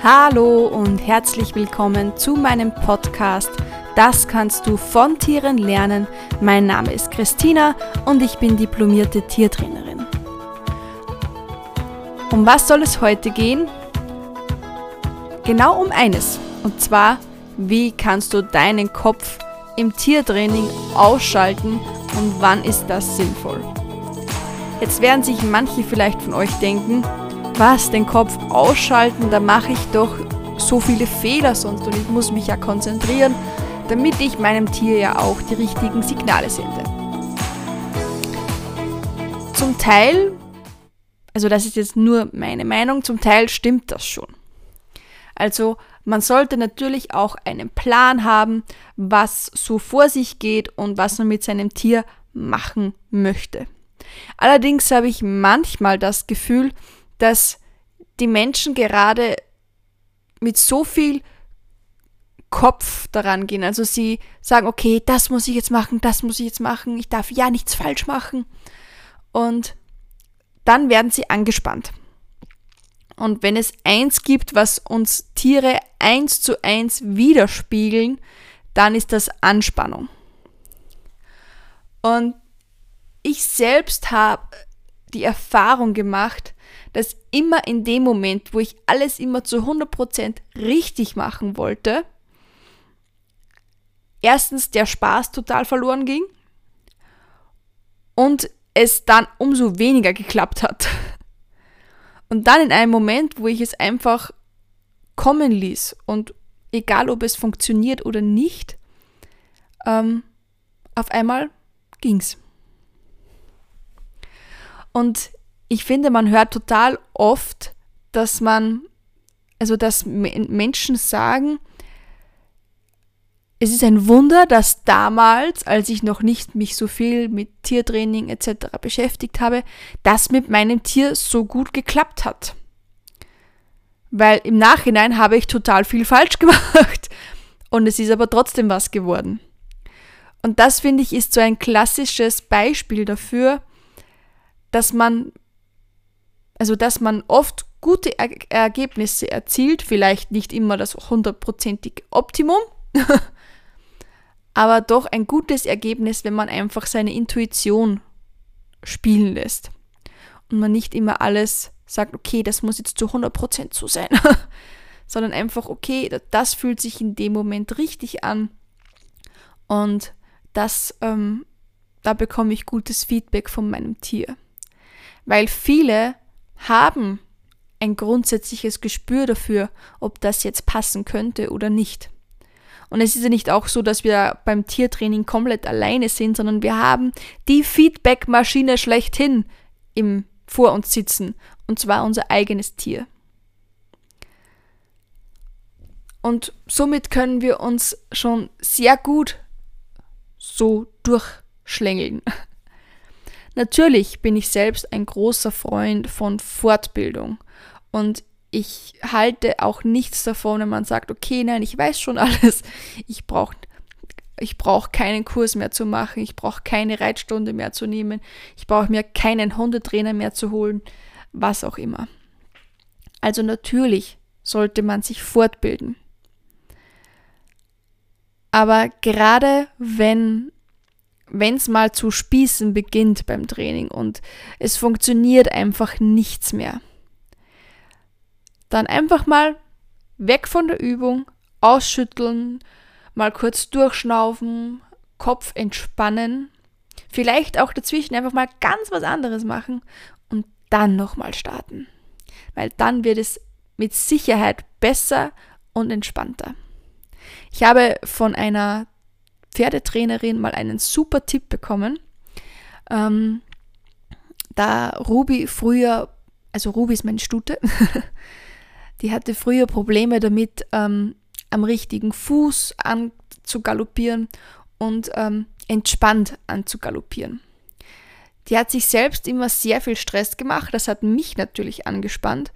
Hallo und herzlich willkommen zu meinem Podcast Das kannst du von Tieren lernen. Mein Name ist Christina und ich bin diplomierte Tiertrainerin. Um was soll es heute gehen? Genau um eines. Und zwar, wie kannst du deinen Kopf im Tiertraining ausschalten und wann ist das sinnvoll? Jetzt werden sich manche vielleicht von euch denken, was, den Kopf ausschalten, da mache ich doch so viele Fehler sonst und ich muss mich ja konzentrieren, damit ich meinem Tier ja auch die richtigen Signale sende. Zum Teil, also das ist jetzt nur meine Meinung, zum Teil stimmt das schon. Also man sollte natürlich auch einen Plan haben, was so vor sich geht und was man mit seinem Tier machen möchte. Allerdings habe ich manchmal das Gefühl, dass die Menschen gerade mit so viel Kopf daran gehen. Also sie sagen, okay, das muss ich jetzt machen, das muss ich jetzt machen, ich darf ja nichts falsch machen. Und dann werden sie angespannt. Und wenn es eins gibt, was uns Tiere eins zu eins widerspiegeln, dann ist das Anspannung. Und ich selbst habe die Erfahrung gemacht, dass immer in dem Moment, wo ich alles immer zu 100% richtig machen wollte, erstens der Spaß total verloren ging und es dann umso weniger geklappt hat. Und dann in einem Moment, wo ich es einfach kommen ließ und egal ob es funktioniert oder nicht, ähm, auf einmal ging's. Und ich finde, man hört total oft, dass man, also dass Menschen sagen, es ist ein Wunder, dass damals, als ich noch nicht mich so viel mit Tiertraining etc. beschäftigt habe, das mit meinem Tier so gut geklappt hat. Weil im Nachhinein habe ich total viel falsch gemacht und es ist aber trotzdem was geworden. Und das finde ich ist so ein klassisches Beispiel dafür, dass man also dass man oft gute er Ergebnisse erzielt, vielleicht nicht immer das hundertprozentige Optimum, aber doch ein gutes Ergebnis, wenn man einfach seine Intuition spielen lässt und man nicht immer alles sagt, okay, das muss jetzt zu 100% so sein, sondern einfach, okay, das fühlt sich in dem Moment richtig an und das, ähm, da bekomme ich gutes Feedback von meinem Tier. Weil viele haben ein grundsätzliches Gespür dafür, ob das jetzt passen könnte oder nicht. Und es ist ja nicht auch so, dass wir beim Tiertraining komplett alleine sind, sondern wir haben die Feedback-Maschine schlechthin im, vor uns sitzen. Und zwar unser eigenes Tier. Und somit können wir uns schon sehr gut so durchschlängeln. Natürlich bin ich selbst ein großer Freund von Fortbildung. Und ich halte auch nichts davon, wenn man sagt, okay, nein, ich weiß schon alles, ich brauche ich brauche keinen Kurs mehr zu machen, ich brauche keine Reitstunde mehr zu nehmen, ich brauche mir keinen Hundetrainer mehr zu holen, was auch immer. Also natürlich sollte man sich fortbilden. Aber gerade wenn wenn es mal zu spießen beginnt beim Training und es funktioniert einfach nichts mehr, dann einfach mal weg von der Übung, ausschütteln, mal kurz durchschnaufen, Kopf entspannen, vielleicht auch dazwischen einfach mal ganz was anderes machen und dann nochmal starten. Weil dann wird es mit Sicherheit besser und entspannter. Ich habe von einer Pferdetrainerin mal einen super Tipp bekommen. Ähm, da Ruby früher, also Ruby ist meine Stute, die hatte früher Probleme damit, ähm, am richtigen Fuß anzugaloppieren und ähm, entspannt anzugaloppieren. Die hat sich selbst immer sehr viel Stress gemacht, das hat mich natürlich angespannt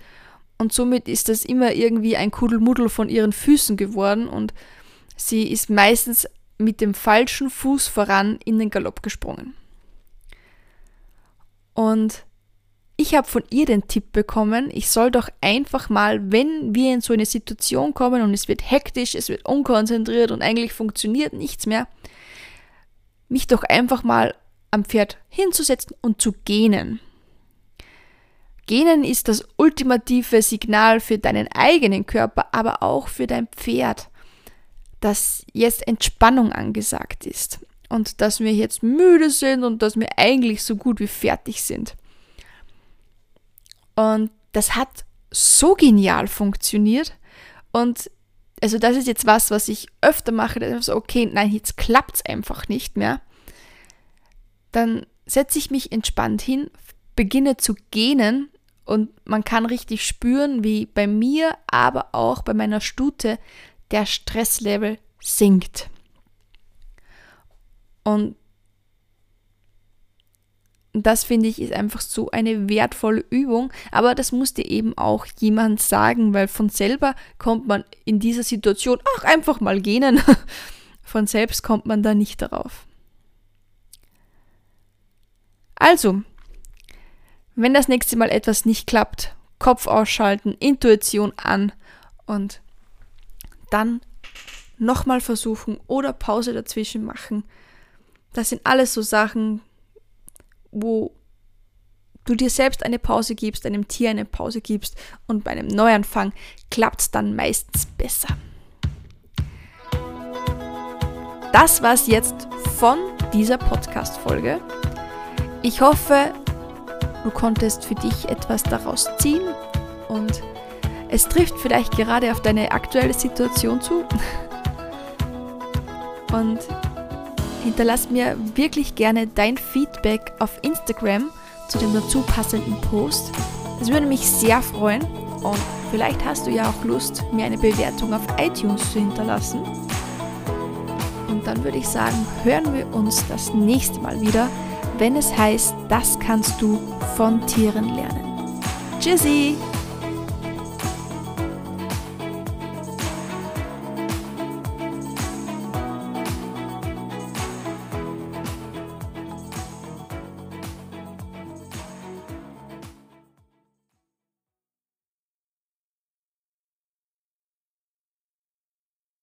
und somit ist das immer irgendwie ein Kuddelmuddel von ihren Füßen geworden und sie ist meistens mit dem falschen Fuß voran in den Galopp gesprungen. Und ich habe von ihr den Tipp bekommen, ich soll doch einfach mal, wenn wir in so eine Situation kommen und es wird hektisch, es wird unkonzentriert und eigentlich funktioniert nichts mehr, mich doch einfach mal am Pferd hinzusetzen und zu gähnen. Gähnen ist das ultimative Signal für deinen eigenen Körper, aber auch für dein Pferd, dass jetzt Entspannung angesagt ist und dass wir jetzt müde sind und dass wir eigentlich so gut wie fertig sind. Und das hat so genial funktioniert. Und also das ist jetzt was, was ich öfter mache, dass ich so, okay, nein, jetzt klappt es einfach nicht mehr. Dann setze ich mich entspannt hin, beginne zu gähnen und man kann richtig spüren, wie bei mir, aber auch bei meiner Stute der Stresslevel sinkt. Und das finde ich ist einfach so eine wertvolle Übung, aber das muss dir eben auch jemand sagen, weil von selber kommt man in dieser Situation, ach, einfach mal gehen. Von selbst kommt man da nicht darauf. Also, wenn das nächste Mal etwas nicht klappt, Kopf ausschalten, Intuition an und dann nochmal versuchen oder Pause dazwischen machen. Das sind alles so Sachen, wo du dir selbst eine Pause gibst, einem Tier eine Pause gibst und bei einem Neuanfang klappt es dann meistens besser. Das war es jetzt von dieser Podcast-Folge. Ich hoffe, du konntest für dich etwas daraus ziehen und es trifft vielleicht gerade auf deine aktuelle Situation zu. Und hinterlass mir wirklich gerne dein Feedback auf Instagram zu dem dazu passenden Post. Das würde mich sehr freuen und vielleicht hast du ja auch Lust, mir eine Bewertung auf iTunes zu hinterlassen. Und dann würde ich sagen, hören wir uns das nächste Mal wieder, wenn es heißt, das kannst du von Tieren lernen. Tschüssi!